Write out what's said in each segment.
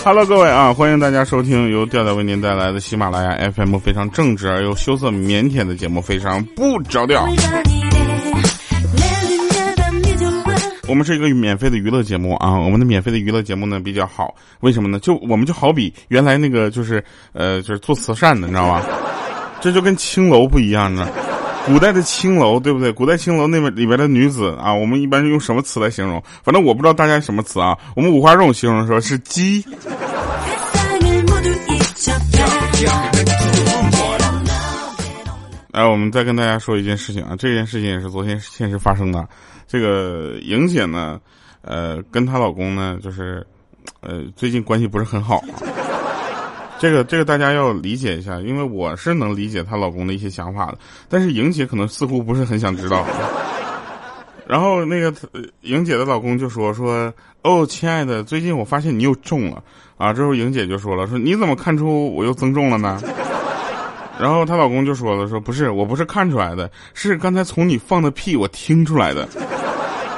哈。Hello，各位啊，欢迎大家收听由调调为您带来的喜马拉雅 FM 非常正直而又羞涩腼腆的节目，非常不着调。我们是一个免费的娱乐节目啊，我们的免费的娱乐节目呢比较好，为什么呢？就我们就好比原来那个就是呃就是做慈善的，你知道吧？这就跟青楼不一样呢。古代的青楼对不对？古代青楼那边里边的女子啊，我们一般是用什么词来形容？反正我不知道大家什么词啊。我们五花肉形容说是鸡。来，我们再跟大家说一件事情啊，这件事情也是昨天现实发生的。这个莹姐呢，呃，跟她老公呢，就是，呃，最近关系不是很好。这个这个大家要理解一下，因为我是能理解她老公的一些想法的，但是莹姐可能似乎不是很想知道。然后那个莹姐的老公就说说，哦，亲爱的，最近我发现你又重了啊。之后莹姐就说了，说你怎么看出我又增重了呢？然后她老公就说了，说不是，我不是看出来的，是刚才从你放的屁我听出来的。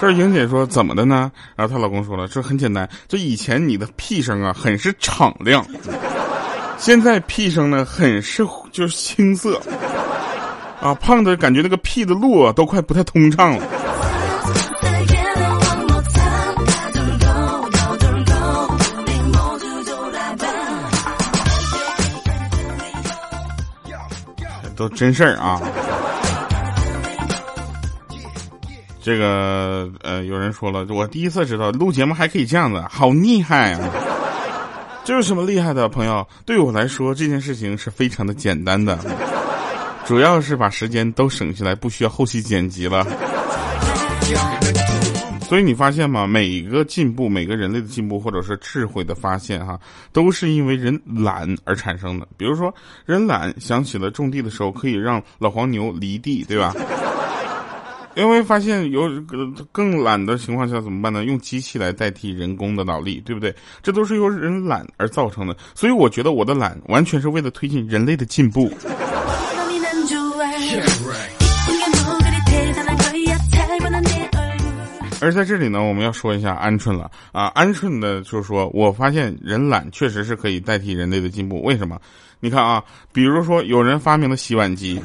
这莹姐说怎么的呢？然后她老公说了，这很简单，就以前你的屁声啊很是敞亮，现在屁声呢很是就是青涩，啊，胖子感觉那个屁的路啊都快不太通畅了。都真事儿啊。这个呃，有人说了，我第一次知道录节目还可以这样子，好厉害啊！这有什么厉害的，朋友？对我来说，这件事情是非常的简单的，主要是把时间都省下来，不需要后期剪辑了。所以你发现吗？每一个进步，每个人类的进步，或者是智慧的发现，哈，都是因为人懒而产生的。比如说，人懒想起了种地的时候，可以让老黄牛犁地，对吧？因为发现有更懒的情况下怎么办呢？用机器来代替人工的脑力，对不对？这都是由人懒而造成的。所以我觉得我的懒完全是为了推进人类的进步。而在这里呢，我们要说一下鹌鹑了啊！鹌鹑的就是说我发现人懒确实是可以代替人类的进步。为什么？你看啊，比如说有人发明了洗碗机。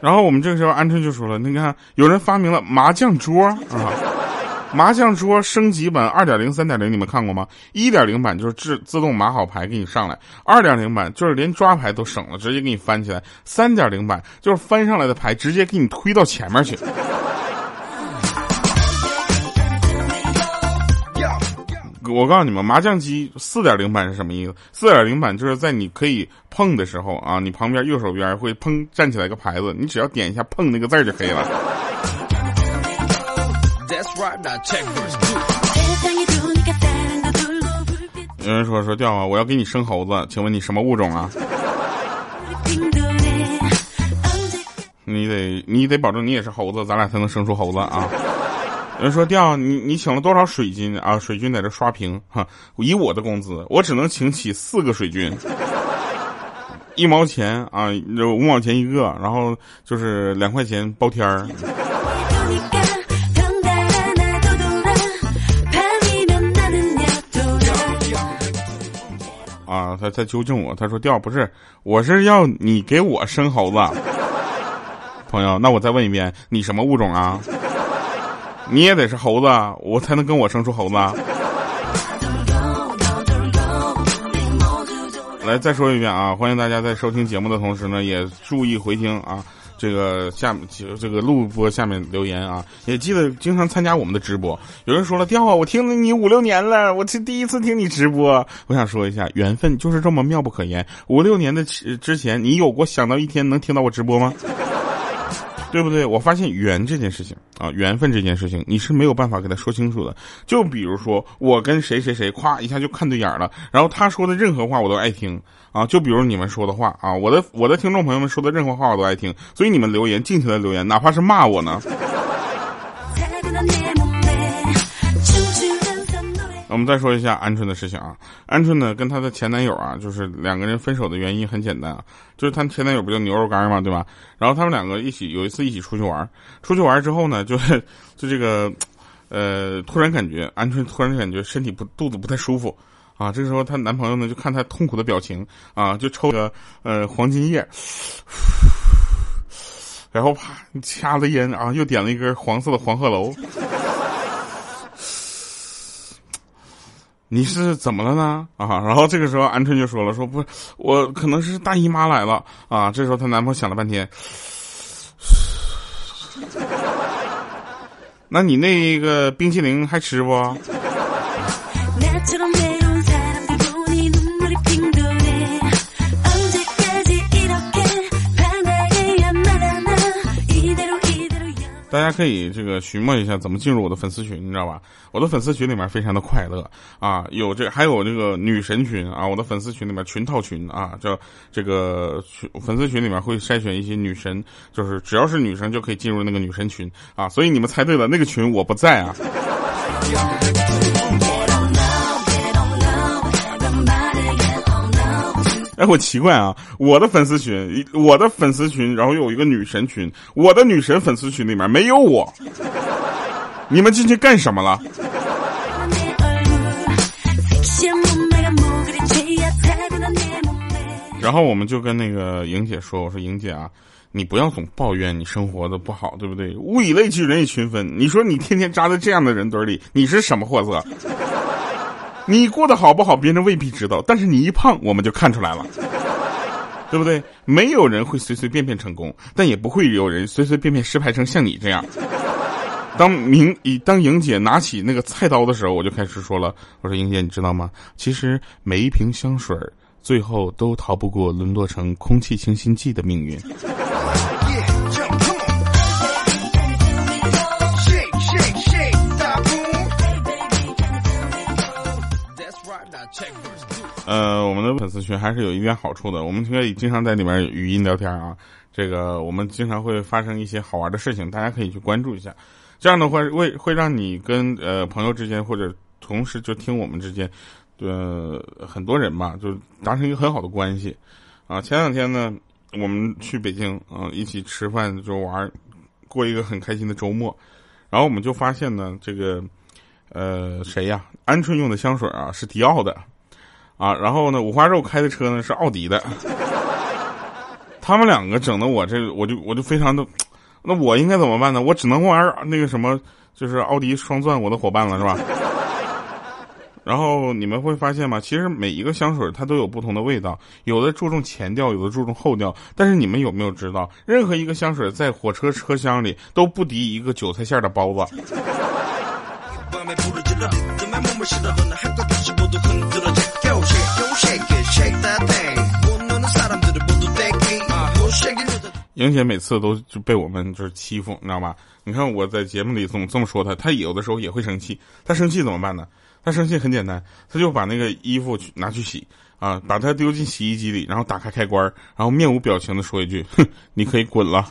然后我们这个时候，鹌鹑就说了：“你看，有人发明了麻将桌啊，麻将桌升级版二点零、三点零，你们看过吗？一点零版就是自自动码好牌给你上来，二点零版就是连抓牌都省了，直接给你翻起来，三点零版就是翻上来的牌直接给你推到前面去。”我告诉你们，麻将机四点零版是什么意思？四点零版就是在你可以碰的时候啊，你旁边右手边会砰站起来个牌子，你只要点一下碰那个字就可以了。有人说说掉啊，我要给你生猴子，请问你什么物种啊？你得你得保证你也是猴子，咱俩才能生出猴子啊。人说调你你请了多少水军啊？水军在这刷屏哈！以我的工资，我只能请起四个水军，一毛钱啊，五毛钱一个，然后就是两块钱包天儿。啊，他他纠正我，他说调不是，我是要你给我生猴子。朋友，那我再问一遍，你什么物种啊？你也得是猴子，我才能跟我生出猴子。来，再说一遍啊！欢迎大家在收听节目的同时呢，也注意回听啊。这个下面这个录播下面留言啊，也记得经常参加我们的直播。有人说了，调啊，我听了你五六年了，我是第一次听你直播。我想说一下，缘分就是这么妙不可言。五六年的之前，你有过想到一天能听到我直播吗？对不对？我发现缘这件事情啊，缘分这件事情，你是没有办法给他说清楚的。就比如说，我跟谁谁谁，夸一下就看对眼了，然后他说的任何话我都爱听啊。就比如你们说的话啊，我的我的听众朋友们说的任何话我都爱听，所以你们留言尽情的留言，哪怕是骂我呢。我们再说一下鹌鹑的事情啊，鹌鹑呢跟她的前男友啊，就是两个人分手的原因很简单啊，就是她前男友不叫牛肉干嘛，对吧？然后他们两个一起有一次一起出去玩，出去玩之后呢，就就这个呃，突然感觉鹌鹑突然感觉身体不肚子不太舒服啊。这时候她男朋友呢就看她痛苦的表情啊，就抽个呃黄金叶，然后啪掐了烟啊，又点了一根黄色的黄鹤楼。你是怎么了呢？啊，然后这个时候鹌鹑就说了，说不，我可能是大姨妈来了啊。这时候她男朋友想了半天，那你那个冰淇淋还吃不？大家可以这个询问一下怎么进入我的粉丝群，你知道吧？我的粉丝群里面非常的快乐啊，有这还有这个女神群啊，我的粉丝群里面群套群啊，叫这个群粉丝群里面会筛选一些女神，就是只要是女生就可以进入那个女神群啊，所以你们猜对了，那个群我不在啊。哎，我奇怪啊，我的粉丝群，我的粉丝群，然后有一个女神群，我的女神粉丝群里面没有我，你们进去干什么了？然后我们就跟那个莹姐说：“我说莹姐啊，你不要总抱怨你生活的不好，对不对？物以类聚，人以群分。你说你天天扎在这样的人堆里，你是什么货色？”你过得好不好，别人未必知道，但是你一胖，我们就看出来了，对不对？没有人会随随便便成功，但也不会有人随随便便失败成像你这样。当明以当莹姐拿起那个菜刀的时候，我就开始说了：“我说莹姐，你知道吗？其实每一瓶香水最后都逃不过沦落成空气清新剂的命运。”呃，我们的粉丝群还是有一点好处的，我们可以经常在里面语音聊天啊。这个我们经常会发生一些好玩的事情，大家可以去关注一下。这样的话会会让你跟呃朋友之间或者同时就听我们之间，呃很多人吧，就达成一个很好的关系啊。前两天呢，我们去北京啊，一起吃饭就玩，过一个很开心的周末。然后我们就发现呢，这个呃谁呀，鹌鹑用的香水啊是迪奥的。啊，然后呢，五花肉开的车呢是奥迪的，他们两个整的我这我就我就非常的，那我应该怎么办呢？我只能玩那个什么，就是奥迪双钻我的伙伴了，是吧？然后你们会发现吗？其实每一个香水它都有不同的味道，有的注重前调，有的注重后调。但是你们有没有知道，任何一个香水在火车车厢里都不敌一个韭菜馅的包子。莹姐每次都就被我们就是欺负，你知道吗？你看我在节目里总这么说她，她有的时候也会生气。她生气怎么办呢？她生气很简单，她就把那个衣服去拿去洗啊，把它丢进洗衣机里，然后打开开关，然后面无表情的说一句：“哼，你可以滚了。”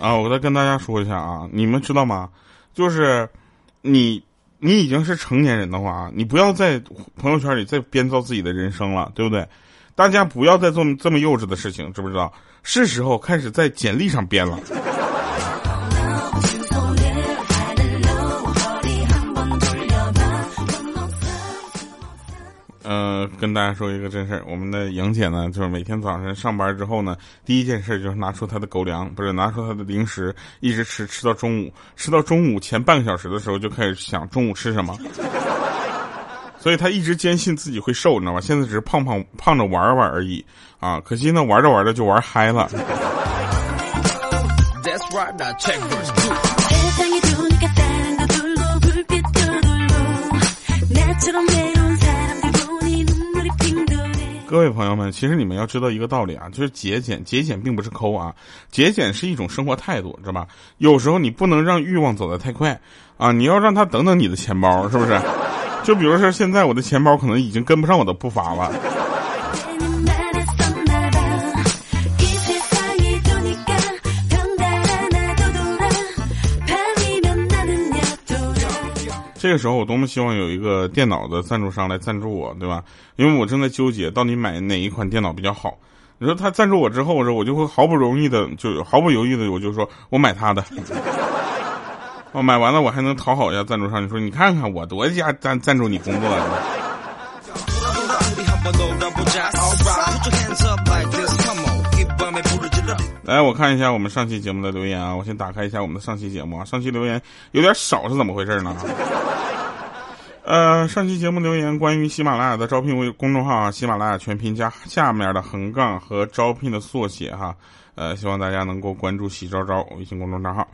啊，我再跟大家说一下啊，你们知道吗？就是你。你已经是成年人的话，你不要在朋友圈里再编造自己的人生了，对不对？大家不要再做这么幼稚的事情，知不知道？是时候开始在简历上编了。呃，跟大家说一个真事儿，我们的莹姐呢，就是每天早上上班之后呢，第一件事就是拿出她的狗粮，不是拿出她的零食，一直吃吃到中午，吃到中午前半个小时的时候就开始想中午吃什么，所以她一直坚信自己会瘦，你知道吧？现在只是胖胖胖着玩玩而已啊，可惜呢，玩着玩着就玩嗨了。各位朋友们，其实你们要知道一个道理啊，就是节俭，节俭并不是抠啊，节俭是一种生活态度，知道吧？有时候你不能让欲望走得太快啊，你要让他等等你的钱包，是不是？就比如说现在我的钱包可能已经跟不上我的步伐了。这个时候我多么希望有一个电脑的赞助商来赞助我，对吧？因为我正在纠结到底买哪一款电脑比较好。你说他赞助我之后，我说我就会毫不容易的，就毫不犹豫的，我就说我买他的。哦，买完了我还能讨好一下赞助商，你说你看看我多家赞赞助你工作。来，我看一下我们上期节目的留言啊，我先打开一下我们的上期节目啊，上期留言有点少，是怎么回事呢？呃，上期节目留言关于喜马拉雅的招聘微公众号啊，喜马拉雅全拼加下面的横杠和招聘的缩写哈，呃，希望大家能够关注喜招招微信公众账号。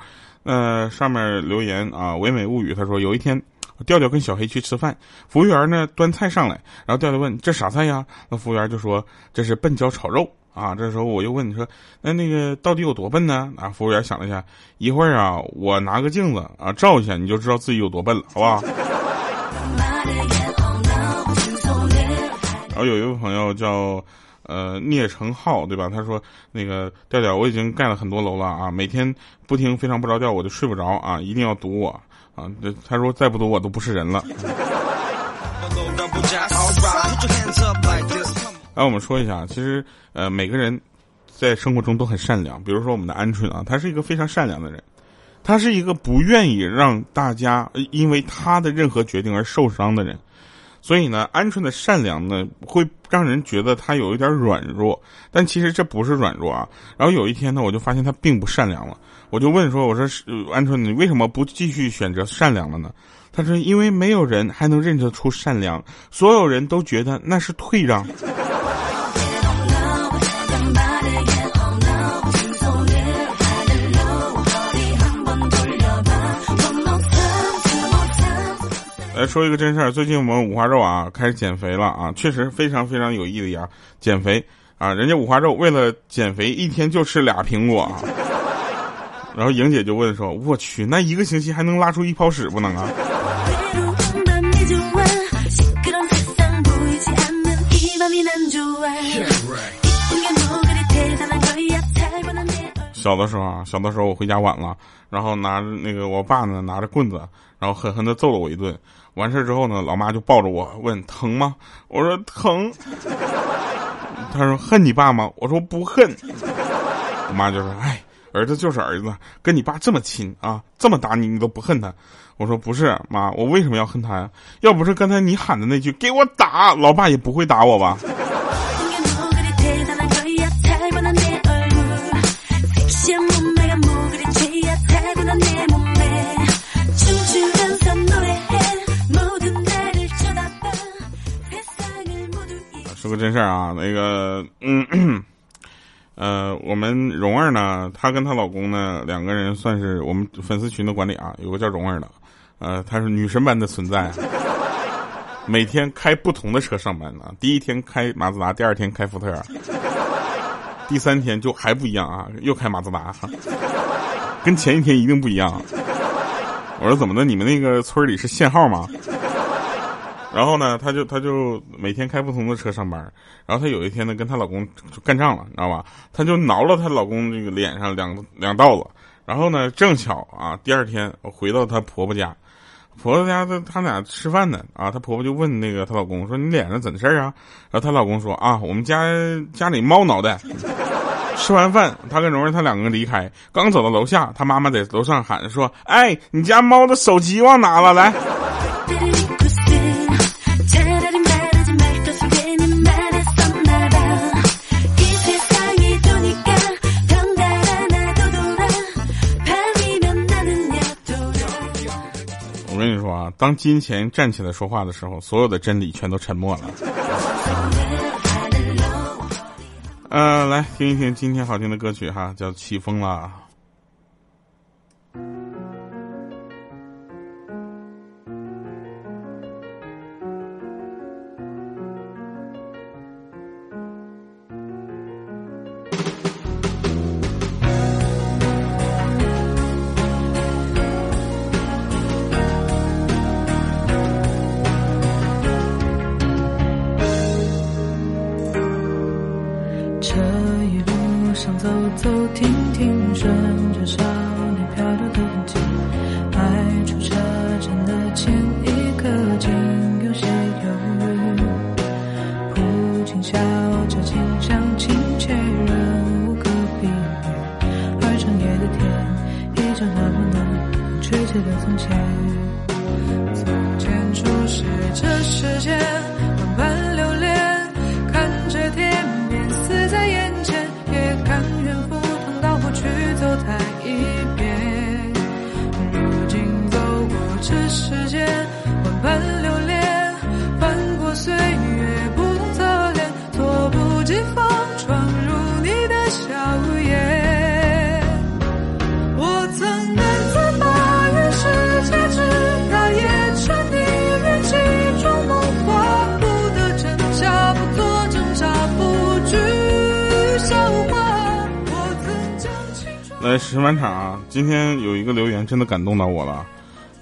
呃，上面留言啊，唯美物语他说有一天调调跟小黑去吃饭，服务员呢端菜上来，然后调调问这啥菜呀？那服务员就说这是笨椒炒肉啊。这时候我又问你说那那个到底有多笨呢？啊，服务员想了一下，一会儿啊我拿个镜子啊照一下，你就知道自己有多笨了，好不好？然后有一位朋友叫呃聂成浩，对吧？他说那个调调，我已经盖了很多楼了啊，每天不听非常不着调，我就睡不着啊，一定要堵我啊！他说再不堵我都不是人了。来，我们说一下，其实呃每个人在生活中都很善良，比如说我们的鹌鹑啊，他是一个非常善良的人，他是一个不愿意让大家因为他的任何决定而受伤的人。所以呢，鹌鹑的善良呢，会让人觉得他有一点软弱，但其实这不是软弱啊。然后有一天呢，我就发现他并不善良了，我就问说：“我说，鹌鹑，你为什么不继续选择善良了呢？”他说：“因为没有人还能认得出善良，所有人都觉得那是退让。”说一个真事儿，最近我们五花肉啊开始减肥了啊，确实非常非常有毅力啊，减肥。啊，人家五花肉为了减肥一天就吃俩苹果，啊。然后莹姐就问说：“我去，那一个星期还能拉出一泡屎不能啊？”小的时候啊，小的时候我回家晚了，然后拿着那个我爸呢拿着棍子，然后狠狠的揍了我一顿。完事之后呢，老妈就抱着我问疼吗？我说疼。他说恨你爸吗？我说不恨。我妈就说：“哎，儿子就是儿子，跟你爸这么亲啊，这么打你你都不恨他。”我说不是妈，我为什么要恨他呀？要不是刚才你喊的那句给我打，老爸也不会打我吧。说个真事儿啊，那个，嗯，呃，我们蓉儿呢，她跟她老公呢，两个人算是我们粉丝群的管理啊，有个叫蓉儿的，呃，她是女神般的存在，每天开不同的车上班呢，第一天开马自达，第二天开福特，第三天就还不一样啊，又开马自达，跟前一天一定不一样。我说怎么的？你们那个村里是限号吗？然后呢，她就她就每天开不同的车上班。然后她有一天呢，跟她老公就干仗了，你知道吧？她就挠了她老公这个脸上两两道子。然后呢，正巧啊，第二天我回到她婆婆家，婆婆家她她俩吃饭呢啊，她婆婆就问那个她老公说：“你脸上怎事儿啊？”然后她老公说：“啊，我们家家里猫脑袋。”吃完饭，他跟蓉蓉他两个人离开，刚走到楼下，他妈妈在楼上喊说：“哎，你家猫的手机忘拿了，来。”当金钱站起来说话的时候，所有的真理全都沉默了。呃，来听一听今天好听的歌曲哈，叫《起风了》。走停停顺着少年漂流的痕迹迈出车站的前一刻竟有些犹豫。不禁笑这近乡情怯仍无可避免。而长野的天依旧那么暖吹起了从前从前初识这世间。来石满场啊，今天有一个留言真的感动到我了。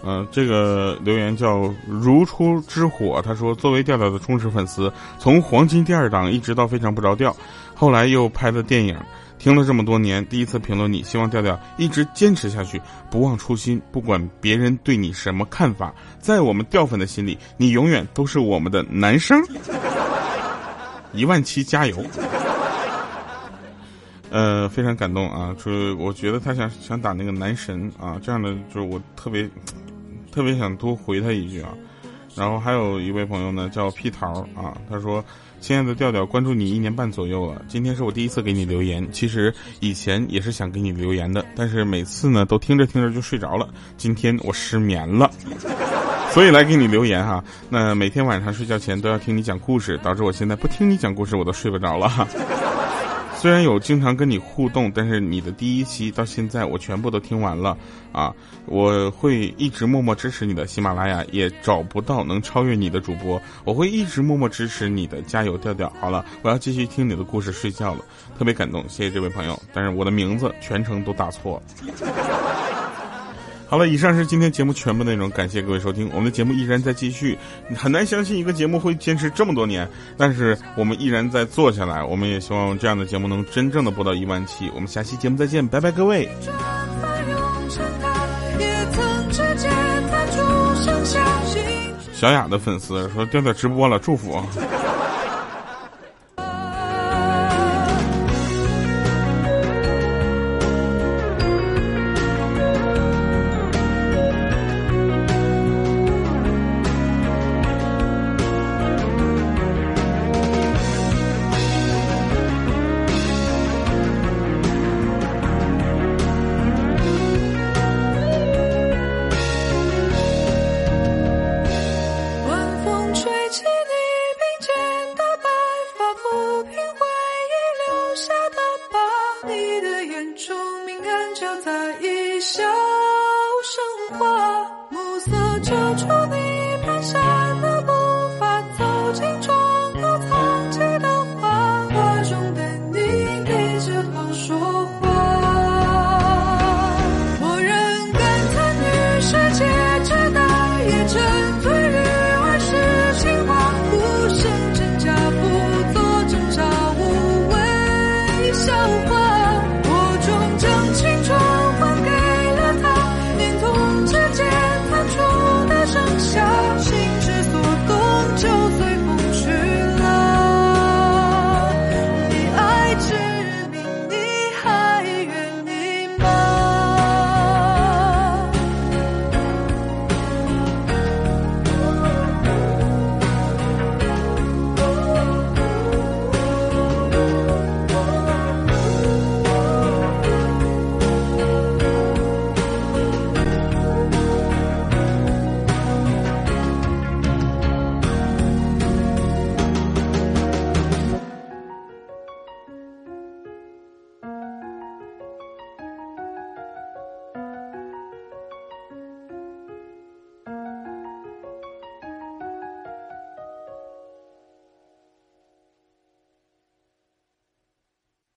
呃，这个留言叫如初之火，他说作为调调的忠实粉丝，从黄金第二档一直到非常不着调，后来又拍了电影，听了这么多年，第一次评论你，希望调调一直坚持下去，不忘初心，不管别人对你什么看法，在我们调粉的心里，你永远都是我们的男生。一万七加油！呃，非常感动啊！就是我觉得他想想打那个男神啊，这样的就是我特别 特别想多回他一句啊。然后还有一位朋友呢，叫屁桃啊，他说：“亲爱的调调，关注你一年半左右了，今天是我第一次给你留言。其实以前也是想给你留言的，但是每次呢都听着听着就睡着了。今天我失眠了。”所以来给你留言哈，那每天晚上睡觉前都要听你讲故事，导致我现在不听你讲故事我都睡不着了。虽然有经常跟你互动，但是你的第一期到现在我全部都听完了啊！我会一直默默支持你的，喜马拉雅也找不到能超越你的主播，我会一直默默支持你的，加油调调！好了，我要继续听你的故事睡觉了，特别感动，谢谢这位朋友，但是我的名字全程都打错了。好了，以上是今天节目全部内容，感谢各位收听。我们的节目依然在继续，很难相信一个节目会坚持这么多年，但是我们依然在做下来。我们也希望这样的节目能真正的播到一万期。我们下期节目再见，拜拜，各位。小雅的粉丝说调调直播了，祝福。